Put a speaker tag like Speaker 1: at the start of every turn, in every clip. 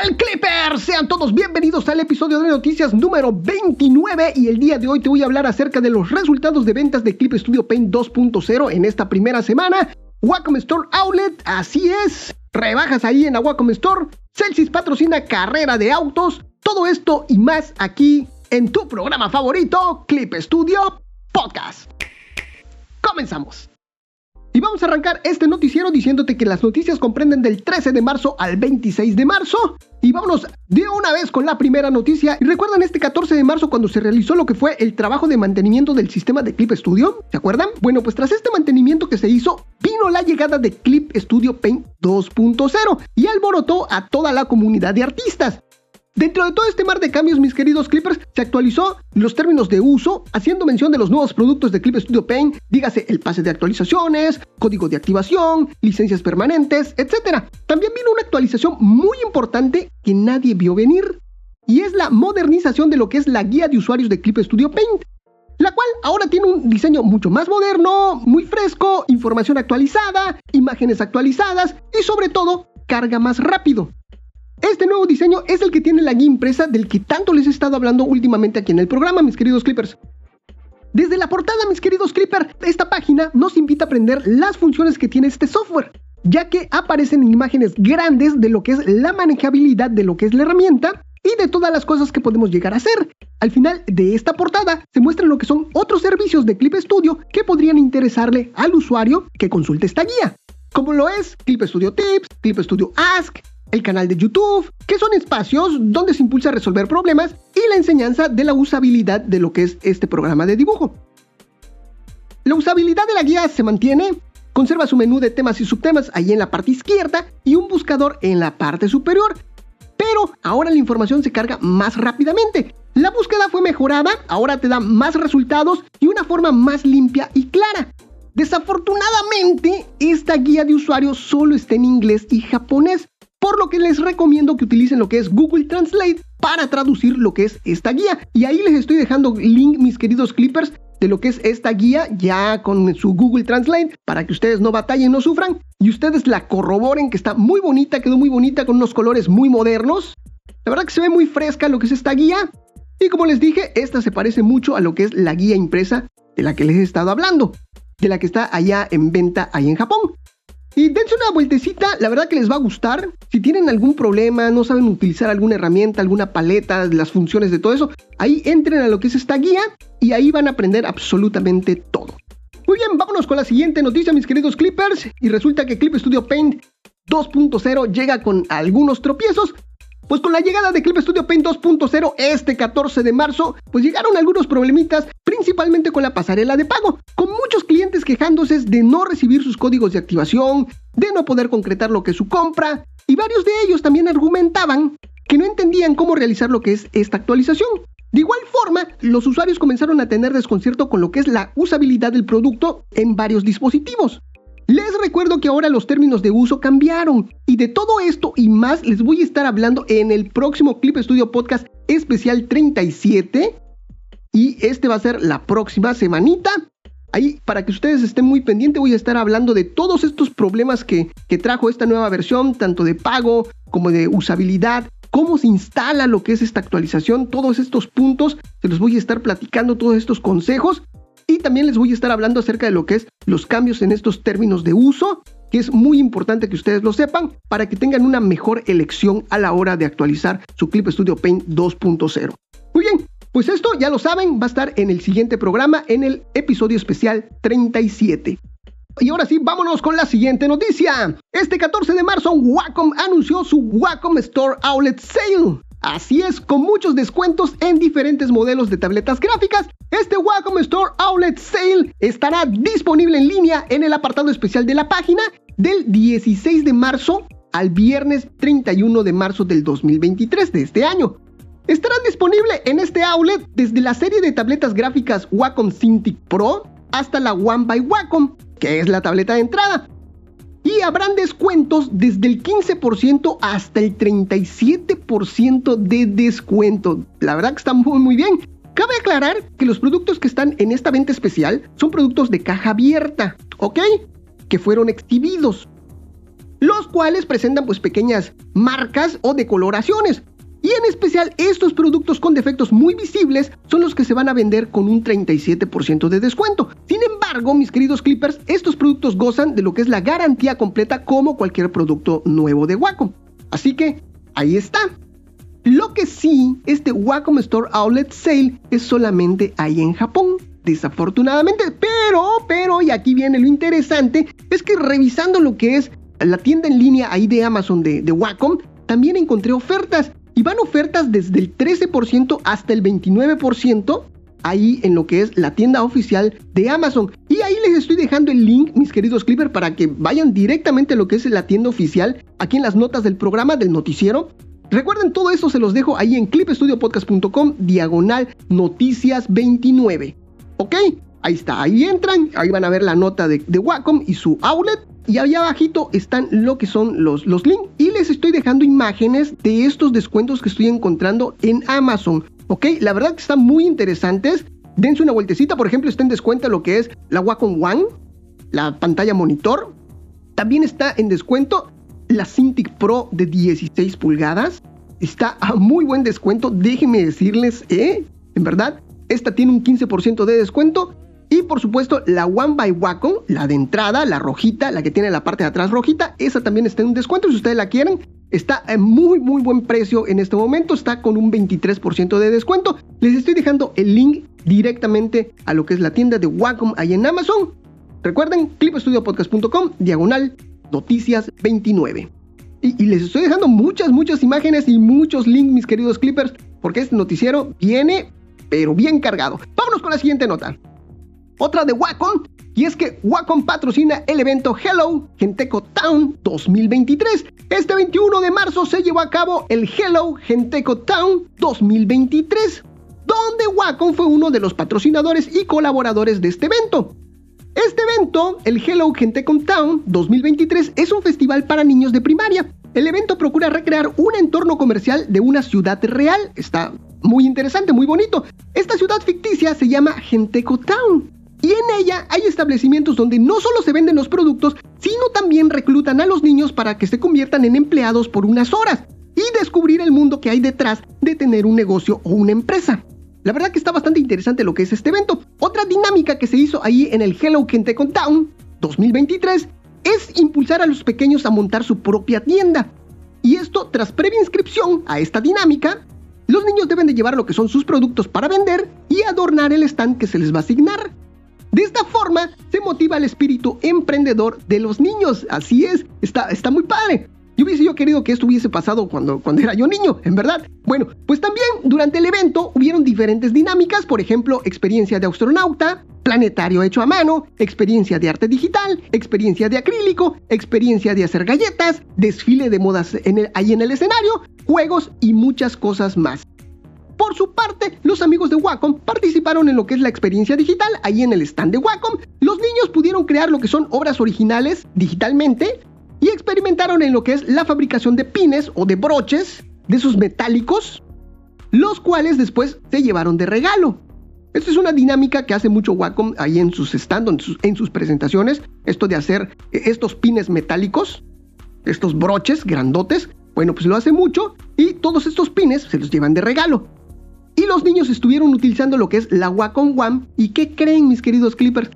Speaker 1: tal Clippers? Sean todos bienvenidos al episodio de noticias número 29 y el día de hoy te voy a hablar acerca de los resultados de ventas de Clip Studio Paint 2.0 en esta primera semana. Wacom Store Outlet, así es, rebajas ahí en la Wacom Store, Celsius patrocina carrera de autos, todo esto y más aquí en tu programa favorito, Clip Studio Podcast. Comenzamos. Y vamos a arrancar este noticiero diciéndote que las noticias comprenden del 13 de marzo al 26 de marzo. Y vámonos de una vez con la primera noticia. Y recuerdan este 14 de marzo cuando se realizó lo que fue el trabajo de mantenimiento del sistema de Clip Studio. ¿Se acuerdan? Bueno, pues tras este mantenimiento que se hizo, vino la llegada de Clip Studio Paint 2.0 y alborotó a toda la comunidad de artistas. Dentro de todo este mar de cambios, mis queridos Clippers, se actualizó los términos de uso, haciendo mención de los nuevos productos de Clip Studio Paint, dígase el pase de actualizaciones, código de activación, licencias permanentes, etc. También vino una actualización muy importante que nadie vio venir, y es la modernización de lo que es la guía de usuarios de Clip Studio Paint, la cual ahora tiene un diseño mucho más moderno, muy fresco, información actualizada, imágenes actualizadas y sobre todo carga más rápido. Este nuevo diseño es el que tiene la guía impresa del que tanto les he estado hablando últimamente aquí en el programa, mis queridos Clippers. Desde la portada, mis queridos Clippers, esta página nos invita a aprender las funciones que tiene este software, ya que aparecen imágenes grandes de lo que es la manejabilidad de lo que es la herramienta y de todas las cosas que podemos llegar a hacer. Al final de esta portada se muestran lo que son otros servicios de Clip Studio que podrían interesarle al usuario que consulte esta guía, como lo es Clip Studio Tips, Clip Studio Ask, el canal de YouTube, que son espacios donde se impulsa a resolver problemas y la enseñanza de la usabilidad de lo que es este programa de dibujo. La usabilidad de la guía se mantiene, conserva su menú de temas y subtemas ahí en la parte izquierda y un buscador en la parte superior, pero ahora la información se carga más rápidamente. La búsqueda fue mejorada, ahora te da más resultados y una forma más limpia y clara. Desafortunadamente, esta guía de usuario solo está en inglés y japonés, por lo que les recomiendo que utilicen lo que es Google Translate para traducir lo que es esta guía. Y ahí les estoy dejando link, mis queridos clippers, de lo que es esta guía ya con su Google Translate para que ustedes no batallen, no sufran y ustedes la corroboren que está muy bonita, quedó muy bonita con unos colores muy modernos. La verdad que se ve muy fresca lo que es esta guía. Y como les dije, esta se parece mucho a lo que es la guía impresa de la que les he estado hablando, de la que está allá en venta ahí en Japón. Y dense una vueltecita, la verdad que les va a gustar. Si tienen algún problema, no saben utilizar alguna herramienta, alguna paleta, las funciones de todo eso, ahí entren a lo que es esta guía y ahí van a aprender absolutamente todo. Muy bien, vámonos con la siguiente noticia, mis queridos Clippers. Y resulta que Clip Studio Paint 2.0 llega con algunos tropiezos, pues con la llegada de Clip Studio Paint 2.0 este 14 de marzo, pues llegaron algunos problemitas, principalmente con la pasarela de pago, con muchos clientes quejándose de no recibir sus códigos de activación, de no poder concretar lo que es su compra, y varios de ellos también argumentaban que no entendían cómo realizar lo que es esta actualización. De igual forma, los usuarios comenzaron a tener desconcierto con lo que es la usabilidad del producto en varios dispositivos. Les recuerdo que ahora los términos de uso cambiaron. Y de todo esto y más les voy a estar hablando en el próximo Clip Studio Podcast especial 37 y este va a ser la próxima semanita. Ahí, para que ustedes estén muy pendientes, voy a estar hablando de todos estos problemas que, que trajo esta nueva versión, tanto de pago como de usabilidad, cómo se instala lo que es esta actualización, todos estos puntos, se los voy a estar platicando, todos estos consejos y también les voy a estar hablando acerca de lo que es los cambios en estos términos de uso, que es muy importante que ustedes lo sepan para que tengan una mejor elección a la hora de actualizar su Clip Studio Paint 2.0. Muy bien, pues esto ya lo saben, va a estar en el siguiente programa, en el episodio especial 37. Y ahora sí, vámonos con la siguiente noticia. Este 14 de marzo, Wacom anunció su Wacom Store Outlet Sale. Así es, con muchos descuentos en diferentes modelos de tabletas gráficas, este Wacom Store Outlet Sale estará disponible en línea en el apartado especial de la página del 16 de marzo al viernes 31 de marzo del 2023 de este año. Estará disponible en este outlet desde la serie de tabletas gráficas Wacom Cintiq Pro hasta la One by Wacom, que es la tableta de entrada, y habrán descuentos desde el 15% hasta el 37% de descuento. La verdad que está muy muy bien. Cabe aclarar que los productos que están en esta venta especial son productos de caja abierta, ¿ok? Que fueron exhibidos. los cuales presentan pues pequeñas marcas o decoloraciones. Y en especial estos productos con defectos muy visibles son los que se van a vender con un 37% de descuento. Sin embargo, mis queridos clippers, estos productos gozan de lo que es la garantía completa como cualquier producto nuevo de Wacom. Así que ahí está. Lo que sí, este Wacom Store Outlet Sale es solamente ahí en Japón. Desafortunadamente, pero, pero, y aquí viene lo interesante, es que revisando lo que es la tienda en línea ahí de Amazon de, de Wacom, también encontré ofertas y van ofertas desde el 13% hasta el 29% ahí en lo que es la tienda oficial de Amazon. Y ahí les estoy dejando el link, mis queridos Clipper, para que vayan directamente a lo que es la tienda oficial, aquí en las notas del programa del noticiero. Recuerden, todo eso se los dejo ahí en clipestudiopodcast.com, diagonal noticias 29. ¿Ok? Ahí está, ahí entran, ahí van a ver la nota de, de Wacom y su outlet. Y ahí abajito están lo que son los, los links. Y les estoy dejando imágenes de estos descuentos que estoy encontrando en Amazon. Ok, la verdad que están muy interesantes. Dense una vueltecita, por ejemplo, está en descuento lo que es la Wacom One, la pantalla monitor. También está en descuento la Cintiq Pro de 16 pulgadas. Está a muy buen descuento, déjenme decirles, ¿eh? En verdad, esta tiene un 15% de descuento. Y por supuesto, la One by Wacom, la de entrada, la rojita, la que tiene la parte de atrás rojita, esa también está en un descuento. Si ustedes la quieren, está en muy, muy buen precio en este momento. Está con un 23% de descuento. Les estoy dejando el link directamente a lo que es la tienda de Wacom ahí en Amazon. Recuerden, clipestudiopodcast.com, diagonal, noticias 29. Y, y, les estoy dejando muchas, muchas imágenes y muchos links, mis queridos clippers, porque este noticiero viene, pero bien cargado. Vámonos con la siguiente nota otra de Wacom, y es que Wacom patrocina el evento Hello Genteco Town 2023. Este 21 de marzo se llevó a cabo el Hello Genteco Town 2023, donde Wacom fue uno de los patrocinadores y colaboradores de este evento. Este evento, el Hello Genteco Town 2023, es un festival para niños de primaria. El evento procura recrear un entorno comercial de una ciudad real. Está muy interesante, muy bonito. Esta ciudad ficticia se llama Genteco Town y en ella hay establecimientos donde no solo se venden los productos, sino también reclutan a los niños para que se conviertan en empleados por unas horas y descubrir el mundo que hay detrás de tener un negocio o una empresa. La verdad que está bastante interesante lo que es este evento. Otra dinámica que se hizo ahí en el Hello Kentucky Town 2023 es impulsar a los pequeños a montar su propia tienda. Y esto tras previa inscripción a esta dinámica, los niños deben de llevar lo que son sus productos para vender y adornar el stand que se les va a asignar. De esta forma se motiva el espíritu emprendedor de los niños. Así es, está, está muy padre. Yo hubiese yo querido que esto hubiese pasado cuando, cuando era yo niño, en verdad. Bueno, pues también durante el evento hubieron diferentes dinámicas, por ejemplo, experiencia de astronauta, planetario hecho a mano, experiencia de arte digital, experiencia de acrílico, experiencia de hacer galletas, desfile de modas ahí en el escenario, juegos y muchas cosas más. Por su parte, los amigos de Wacom participaron en lo que es la experiencia digital ahí en el stand de Wacom. Los niños pudieron crear lo que son obras originales digitalmente y experimentaron en lo que es la fabricación de pines o de broches de sus metálicos, los cuales después se llevaron de regalo. Esto es una dinámica que hace mucho Wacom ahí en sus stands, en sus, en sus presentaciones, esto de hacer eh, estos pines metálicos, estos broches grandotes, bueno, pues lo hace mucho y todos estos pines se los llevan de regalo. Y los niños estuvieron utilizando lo que es la Wacom One. ¿Y qué creen, mis queridos Clippers?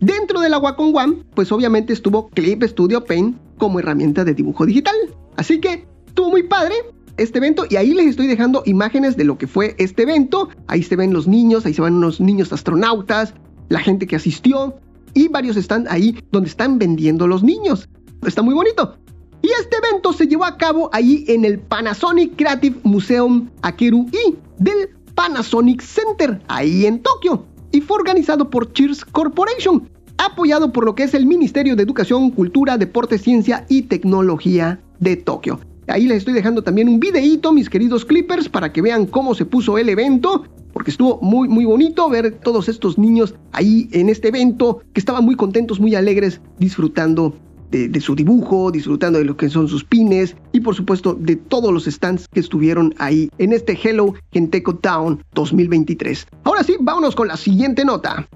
Speaker 1: Dentro de la Wacom One, pues obviamente estuvo Clip Studio Paint como herramienta de dibujo digital. Así que estuvo muy padre este evento y ahí les estoy dejando imágenes de lo que fue este evento. Ahí se ven los niños, ahí se ven unos niños astronautas, la gente que asistió y varios están ahí donde están vendiendo los niños. Está muy bonito. Y este evento se llevó a cabo ahí en el Panasonic Creative Museum Akeru y del Panasonic Center, ahí en Tokio, y fue organizado por Cheers Corporation, apoyado por lo que es el Ministerio de Educación, Cultura, Deporte, Ciencia y Tecnología de Tokio. Ahí les estoy dejando también un videíto, mis queridos clippers, para que vean cómo se puso el evento, porque estuvo muy, muy bonito ver todos estos niños ahí en este evento, que estaban muy contentos, muy alegres, disfrutando de, su dibujo, disfrutando de lo que son sus pines y por supuesto de todos los stands que estuvieron ahí en este Hello Kenteco Town 2023. Ahora sí, vámonos con la siguiente nota.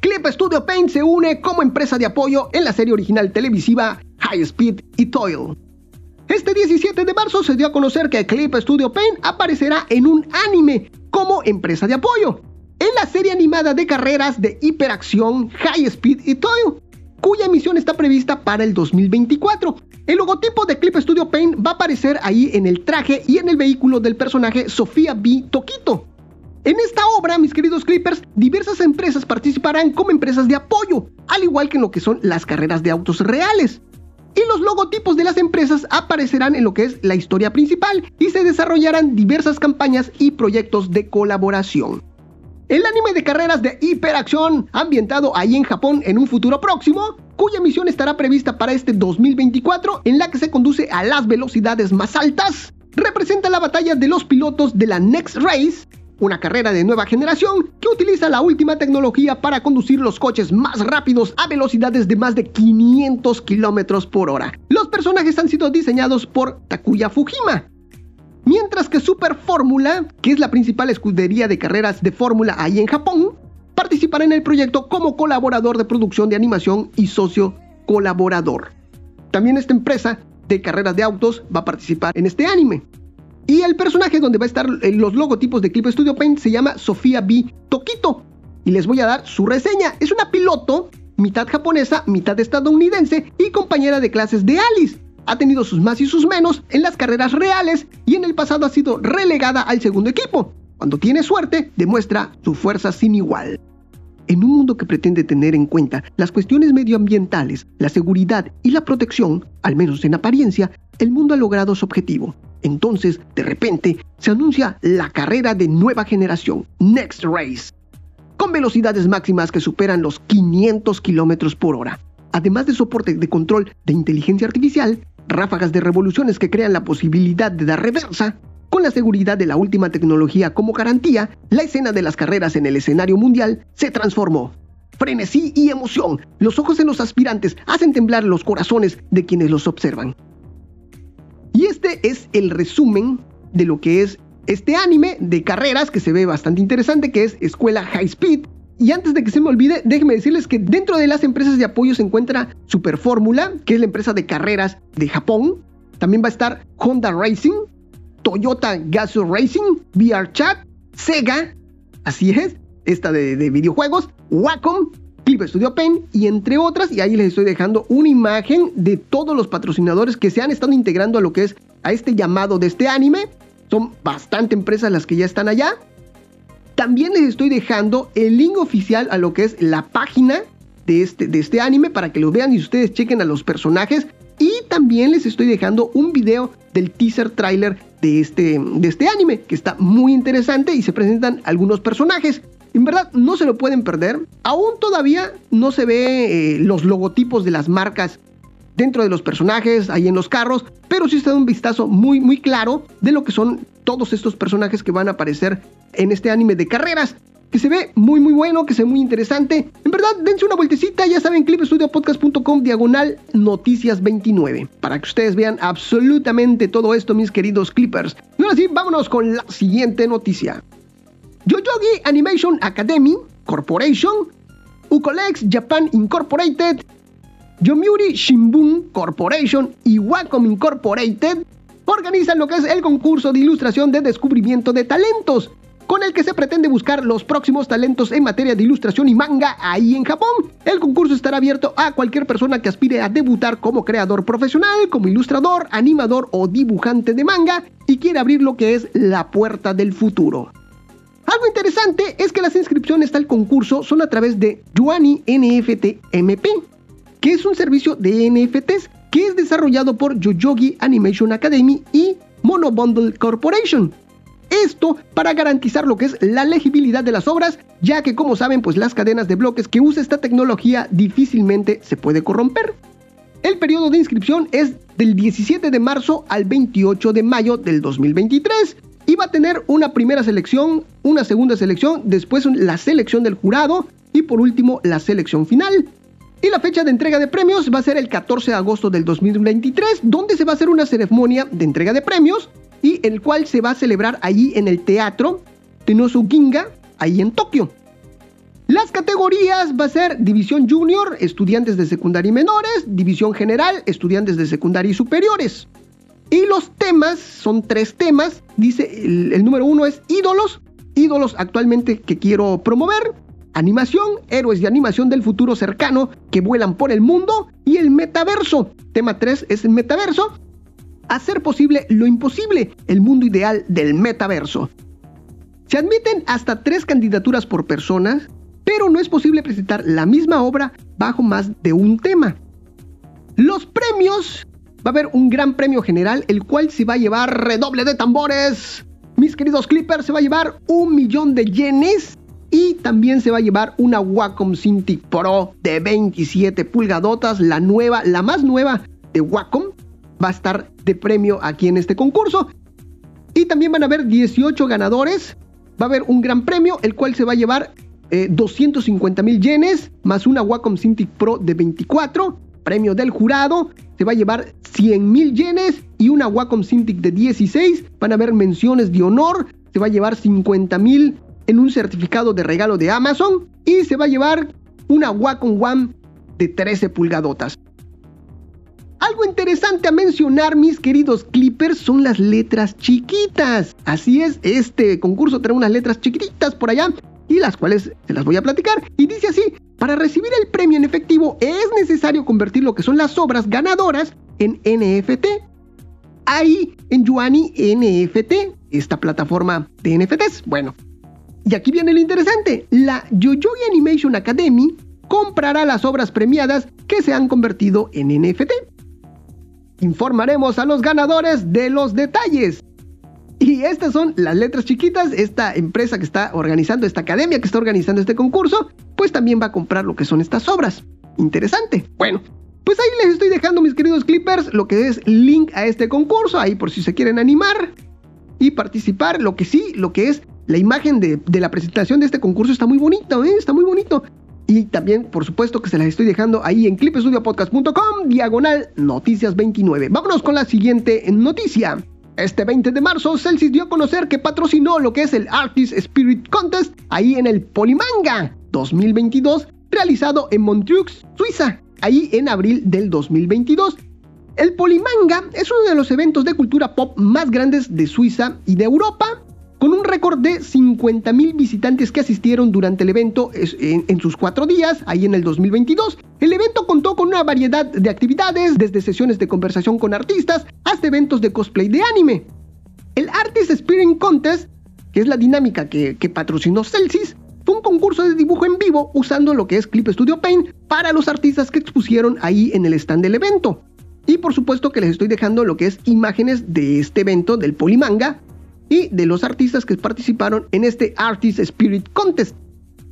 Speaker 1: Clip Studio Paint se une como empresa de apoyo en la serie original televisiva High Speed y Toil. Este 17 de marzo se dio a conocer que Clip Studio Paint aparecerá en un anime como empresa de apoyo, en la serie animada de carreras de hiperacción High Speed y Toil, cuya emisión está prevista para el 2024. El logotipo de Clip Studio Paint va a aparecer ahí en el traje y en el vehículo del personaje Sofía B. Toquito. En esta obra, mis queridos Clippers, diversas empresas participarán como empresas de apoyo, al igual que en lo que son las carreras de autos reales. Y los logotipos de las empresas aparecerán en lo que es la historia principal y se desarrollarán diversas campañas y proyectos de colaboración. El anime de carreras de hiperacción, ambientado ahí en Japón en un futuro próximo, cuya emisión estará prevista para este 2024, en la que se conduce a las velocidades más altas, representa la batalla de los pilotos de la Next Race, una carrera de nueva generación que utiliza la última tecnología para conducir los coches más rápidos a velocidades de más de 500 km por hora. Los personajes han sido diseñados por Takuya Fujima, Mientras que Super Fórmula, que es la principal escudería de carreras de fórmula ahí en Japón, participará en el proyecto como colaborador de producción de animación y socio colaborador. También esta empresa de carreras de autos va a participar en este anime. Y el personaje donde va a estar eh, los logotipos de Clip Studio Paint se llama Sofía B. Toquito. Y les voy a dar su reseña. Es una piloto, mitad japonesa, mitad estadounidense y compañera de clases de Alice ha tenido sus más y sus menos en las carreras reales y en el pasado ha sido relegada al segundo equipo. Cuando tiene suerte, demuestra su fuerza sin igual. En un mundo que pretende tener en cuenta las cuestiones medioambientales, la seguridad y la protección, al menos en apariencia, el mundo ha logrado su objetivo. Entonces, de repente, se anuncia la carrera de nueva generación, Next Race, con velocidades máximas que superan los 500 km por hora. Además de soporte de control de inteligencia artificial, ráfagas de revoluciones que crean la posibilidad de dar reversa, con la seguridad de la última tecnología como garantía, la escena de las carreras en el escenario mundial se transformó. Frenesí y emoción, los ojos de los aspirantes hacen temblar los corazones de quienes los observan. Y este es el resumen de lo que es este anime de carreras que se ve bastante interesante, que es Escuela High Speed, y antes de que se me olvide, déjenme decirles que dentro de las empresas de apoyo se encuentra Super Fórmula, que es la empresa de carreras de Japón. También va a estar Honda Racing, Toyota Gazoo Racing, VR Chat, Sega, así es, esta de, videojuegos, Wacom, Clip Studio Pen y entre otras. Y ahí les estoy dejando una imagen de todos los patrocinadores que se han estado integrando a lo que es a este llamado de este anime. Son bastante empresas las que ya están allá. También les estoy dejando el link oficial a lo que es la página de este, de este anime para que lo vean y ustedes chequen a los personajes. Y también les estoy dejando un video del teaser trailer de este, de este anime que está muy interesante y se presentan algunos personajes. En verdad no se lo pueden perder. Aún todavía no se ve eh, los logotipos de las marcas dentro de los personajes, ahí en los carros, pero sí está un vistazo muy muy claro de lo que son todos estos personajes que van a aparecer en este anime de carreras. Que se ve muy muy bueno, que se ve muy interesante. En verdad, dense una vueltecita, ya saben, clipstudiopodcast.com diagonal noticias 29. Para que ustedes vean absolutamente todo esto, mis queridos clippers. Y ahora sí, vámonos con la siguiente noticia. Yoyogi Animation Academy Corporation, Ucolex Japan Incorporated, Yomiuri Shimbun Corporation y Wacom Incorporated organizan lo que es el concurso de ilustración de descubrimiento de talentos, con el que se pretende buscar los próximos talentos en materia de ilustración y manga ahí en Japón. El concurso estará abierto a cualquier persona que aspire a debutar como creador profesional, como ilustrador, animador o dibujante de manga y quiere abrir lo que es la puerta del futuro. Algo interesante es que las inscripciones al concurso son a través de Yuani NFT MP, que es un servicio de NFTs que es desarrollado por Yoyogi Animation Academy y Monobundle Corporation. Esto para garantizar lo que es la legibilidad de las obras, ya que como saben, pues las cadenas de bloques que usa esta tecnología difícilmente se puede corromper. El periodo de inscripción es del 17 de marzo al 28 de mayo del 2023 y va a tener una primera selección, una segunda selección, después la selección del jurado y por último la selección final. Y la fecha de entrega de premios va a ser el 14 de agosto del 2023, donde se va a hacer una ceremonia de entrega de premios y el cual se va a celebrar allí en el teatro Tenosu Ginga, ahí en Tokio. Las categorías va a ser División Junior, estudiantes de secundaria y menores, División General, estudiantes de secundaria y superiores. Y los temas, son tres temas, dice el número uno es ídolos, ídolos actualmente que quiero promover, animación, héroes de animación del futuro cercano que vuelan por el mundo y el metaverso. Tema 3 es el metaverso. Hacer posible lo imposible, el mundo ideal del metaverso. Se admiten hasta tres candidaturas por persona, pero no es posible presentar la misma obra bajo más de un tema. Los premios, va a haber un gran premio general, el cual se va a llevar redoble de tambores. Mis queridos Clippers, se va a llevar un millón de yenes y también se va a llevar una Wacom Cintiq Pro de 27 pulgadotas, la nueva, la más nueva de Wacom. Va a estar de premio aquí en este concurso. Y también van a haber 18 ganadores. Va a haber un gran premio, el cual se va a llevar 250 eh, mil yenes, más una Wacom Cintiq Pro de 24, premio del jurado, se va a llevar 100 mil yenes y una Wacom Cintiq de 16, van a haber menciones de honor, se va a llevar 50 mil en un certificado de regalo de Amazon y se va a llevar una Wacom One de 13 pulgadotas. Algo interesante a mencionar, mis queridos clippers, son las letras chiquitas. Así es, este concurso trae unas letras chiquititas por allá y las cuales se las voy a platicar. Y dice así, para recibir el premio en efectivo es necesario convertir lo que son las obras ganadoras en NFT. Ahí en Yuani NFT, esta plataforma de NFTs. Bueno, y aquí viene lo interesante, la Yoyogi Animation Academy comprará las obras premiadas que se han convertido en NFT. Informaremos a los ganadores de los detalles. Y estas son las letras chiquitas. Esta empresa que está organizando, esta academia que está organizando este concurso, pues también va a comprar lo que son estas obras. Interesante. Bueno, pues ahí les estoy dejando, mis queridos clippers, lo que es link a este concurso, ahí por si se quieren animar y participar. Lo que sí, lo que es la imagen de, la presentación de este concurso está muy bonito, ¿eh? está muy bonito. Y también, por supuesto, que se las estoy dejando ahí en clipestudiopodcast.com, diagonal noticias 29. Vámonos con la siguiente noticia. Este 20 de marzo, Celsius dio a conocer que patrocinó lo que es el Artist Spirit Contest ahí en el Polimanga 2022, realizado en Montreux, Suiza, ahí en abril del 2022. El Polimanga es uno de los eventos de cultura pop más grandes de Suiza y de Europa con un récord de 50.000 visitantes que asistieron durante el evento en, sus cuatro días, ahí en el 2022. El evento contó con una variedad de actividades, desde sesiones de conversación con artistas hasta eventos de cosplay de anime. El Artist Spirit Contest, que es la dinámica que, que patrocinó Celsius, fue un concurso de dibujo en vivo usando lo que es Clip Studio Paint para los artistas que expusieron ahí en el stand del evento. Y por supuesto que les estoy dejando lo que es imágenes de este evento del Polimanga y de los artistas que participaron en este Artist Spirit Contest.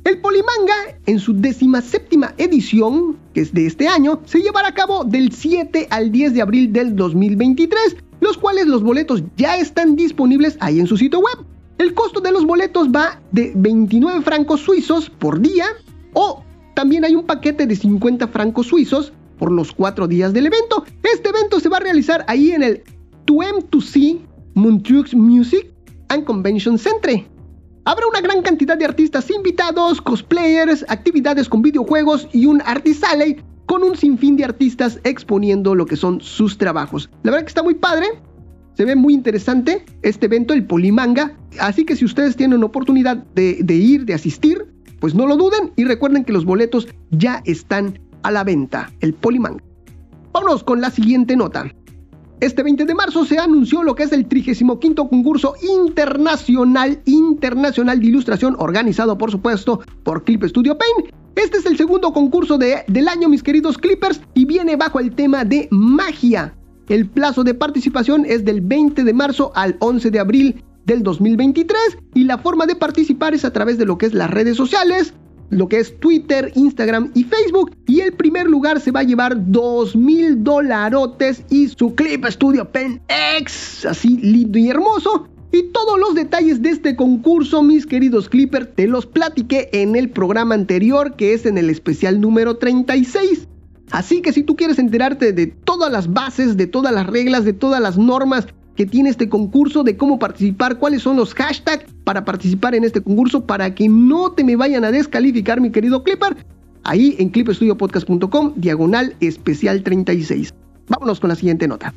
Speaker 1: El Polimanga, en su séptima edición, que es de este año, se llevará a cabo del 7 al 10 de abril del 2023, los cuales los boletos ya están disponibles ahí en su sitio web. El costo de los boletos va de 29 francos suizos por día o también hay un paquete de 50 francos suizos por los cuatro días del evento. Este evento se va a realizar ahí en el 2M2C Montreux Music Convention Center. Habrá una gran cantidad de artistas invitados, cosplayers, actividades con videojuegos y un artist alley con un sinfín de artistas exponiendo lo que son sus trabajos. La verdad que está muy padre, se ve muy interesante este evento, el Polimanga, así que si ustedes tienen oportunidad de, de ir, de asistir, pues no lo duden y recuerden que los boletos ya están a la venta, el Polimanga. Vámonos con la siguiente nota. Este 20 de marzo se anunció lo que es el 35 concurso internacional, internacional de ilustración organizado por supuesto por Clip Studio Paint. Este es el segundo concurso de, del año mis queridos Clippers y viene bajo el tema de magia. El plazo de participación es del 20 de marzo al 11 de abril del 2023 y la forma de participar es a través de lo que es las redes sociales, lo que es Twitter, Instagram y Facebook. Y el primer lugar se va a llevar 2 mil dolarotes y su Clip Studio Pen X, así lindo y hermoso. Y todos los detalles de este concurso, mis queridos Clipper, te los platiqué en el programa anterior, que es en el especial número 36. Así que si tú quieres enterarte de todas las bases, de todas las reglas, de todas las normas que tiene este concurso, de cómo participar, cuáles son los hashtags para participar en este concurso, para que no te me vayan a descalificar, mi querido Clipper. Ahí en clipestudiopodcast.com, diagonal especial 36. Vámonos con la siguiente nota.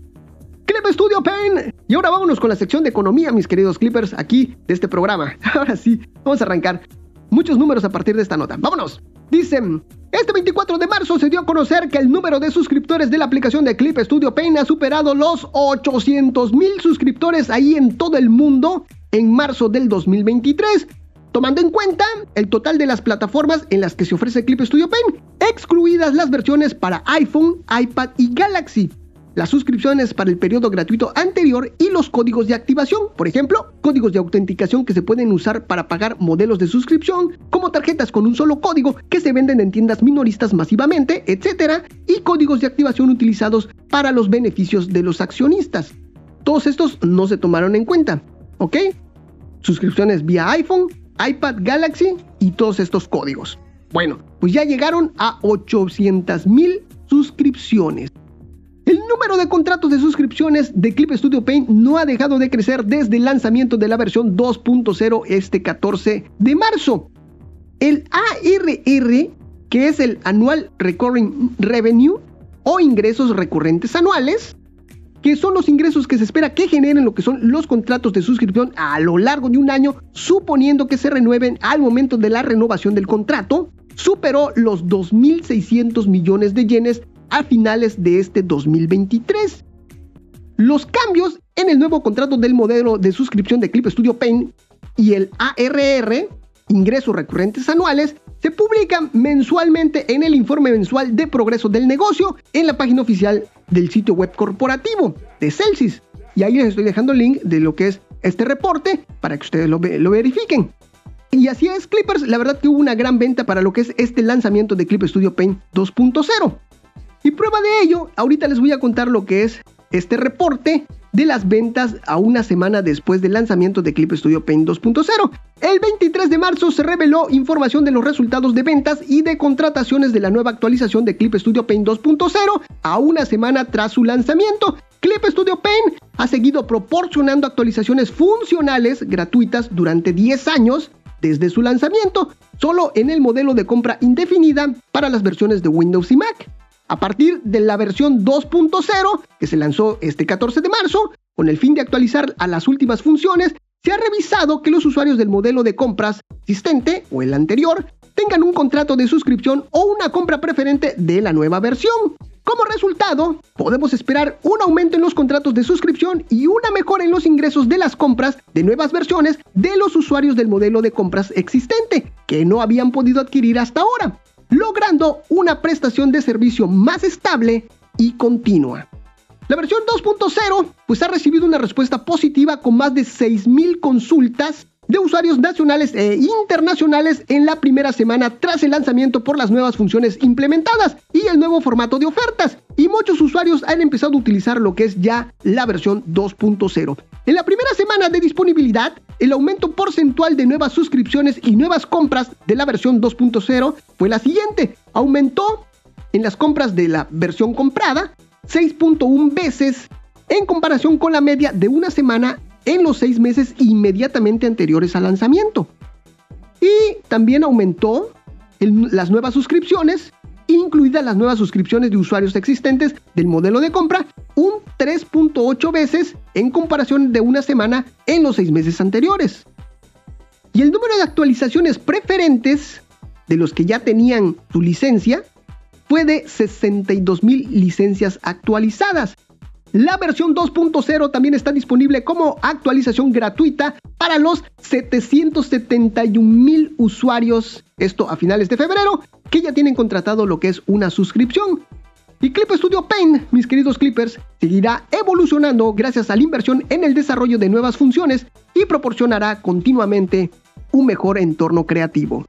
Speaker 1: Clip Studio Pain. Y ahora vámonos con la sección de economía, mis queridos Clippers, aquí de este programa. Ahora sí, vamos a arrancar. Muchos números a partir de esta nota. Vámonos. Dicen, este 24 de marzo se dio a conocer que el número de suscriptores de la aplicación de Clip Studio Paint ha superado los 800 mil suscriptores ahí en todo el mundo en marzo del 2023, tomando en cuenta el total de las plataformas en las que se ofrece Clip Studio Paint, excluidas las versiones para iPhone, iPad y Galaxy las suscripciones para el periodo gratuito anterior y los códigos de activación, por ejemplo, códigos de autenticación que se pueden usar para pagar modelos de suscripción, como tarjetas con un solo código que se venden en tiendas minoristas masivamente, etc., y códigos de activación utilizados para los beneficios de los accionistas. Todos estos no se tomaron en cuenta, ¿ok? Suscripciones vía iPhone, iPad Galaxy y todos estos códigos. Bueno, pues ya llegaron a 800 mil suscripciones. El número de contratos de suscripciones de Clip Studio Paint no ha dejado de crecer desde el lanzamiento de la versión 2.0 este 14 de marzo. El ARR, que es el Annual Recurring Revenue o ingresos recurrentes anuales, que son los ingresos que se espera que generen lo que son los contratos de suscripción a lo largo de un año, suponiendo que se renueven al momento de la renovación del contrato, superó los 2.600 millones de yenes a finales de este 2023. Los cambios en el nuevo contrato del modelo de suscripción de Clip Studio Paint y el ARR, ingresos recurrentes anuales, se publican mensualmente en el informe mensual de progreso del negocio en la página oficial del sitio web corporativo de Celsius. Y ahí les estoy dejando el link de lo que es este reporte para que ustedes lo, lo verifiquen. Y así es, Clippers, la verdad que hubo una gran venta para lo que es este lanzamiento de Clip Studio Paint 2.0. Y prueba de ello, ahorita les voy a contar lo que es este reporte de las ventas a una semana después del lanzamiento de Clip Studio Paint 2.0. El 23 de marzo se reveló información de los resultados de ventas y de contrataciones de la nueva actualización de Clip Studio Paint 2.0 a una semana tras su lanzamiento. Clip Studio Paint ha seguido proporcionando actualizaciones funcionales gratuitas durante 10 años desde su lanzamiento, solo en el modelo de compra indefinida para las versiones de Windows y Mac. A partir de la versión 2.0, que se lanzó este 14 de marzo, con el fin de actualizar a las últimas funciones, se ha revisado que los usuarios del modelo de compras existente o el anterior tengan un contrato de suscripción o una compra preferente de la nueva versión. Como resultado, podemos esperar un aumento en los contratos de suscripción y una mejora en los ingresos de las compras de nuevas versiones de los usuarios del modelo de compras existente, que no habían podido adquirir hasta ahora logrando una prestación de servicio más estable y continua. La versión 2.0 pues ha recibido una respuesta positiva con más de 6.000 consultas de usuarios nacionales e internacionales en la primera semana tras el lanzamiento por las nuevas funciones implementadas y el nuevo formato de ofertas. Y muchos usuarios han empezado a utilizar lo que es ya la versión 2.0. En la primera semana de disponibilidad, el aumento porcentual de nuevas suscripciones y nuevas compras de la versión 2.0 fue la siguiente. Aumentó en las compras de la versión comprada 6.1 veces en comparación con la media de una semana en los seis meses inmediatamente anteriores al lanzamiento. Y también aumentó las nuevas suscripciones, incluidas las nuevas suscripciones de usuarios existentes del modelo de compra, un 3.8 veces en comparación de una semana en los seis meses anteriores. Y el número de actualizaciones preferentes de los que ya tenían su licencia fue de 62 mil licencias actualizadas, la versión 2.0 también está disponible como actualización gratuita para los 771 mil usuarios, esto a finales de febrero, que ya tienen contratado lo que es una suscripción. Y Clip Studio Paint, mis queridos clippers, seguirá evolucionando gracias a la inversión en el desarrollo de nuevas funciones y proporcionará continuamente un mejor entorno creativo.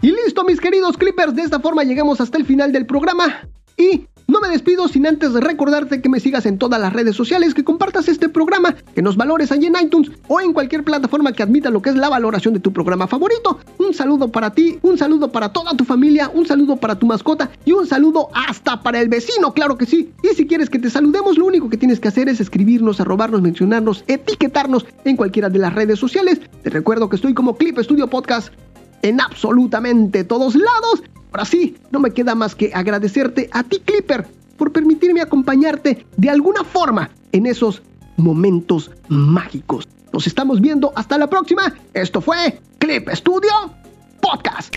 Speaker 1: Y listo, mis queridos clippers, de esta forma llegamos hasta el final del programa. Y No me despido sin antes recordarte que me sigas en todas las redes sociales, que compartas este programa, que nos valores allí en iTunes o en cualquier plataforma que admita lo que es la valoración de tu programa favorito. Un saludo para ti, un saludo para toda tu familia, un saludo para tu mascota y un saludo hasta para el vecino, claro que sí. Y si quieres que te saludemos, lo único que tienes que hacer es escribirnos, arrobarnos, mencionarnos, etiquetarnos en cualquiera de las redes sociales. Te recuerdo que estoy como Clip Studio Podcast en absolutamente todos lados. Ahora sí, no me queda más que agradecerte a ti, Clipper, por permitirme acompañarte de alguna forma en esos momentos mágicos. Nos estamos viendo hasta la próxima. Esto fue Clip Studio Podcast.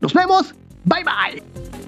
Speaker 1: Nos vemos. Bye bye.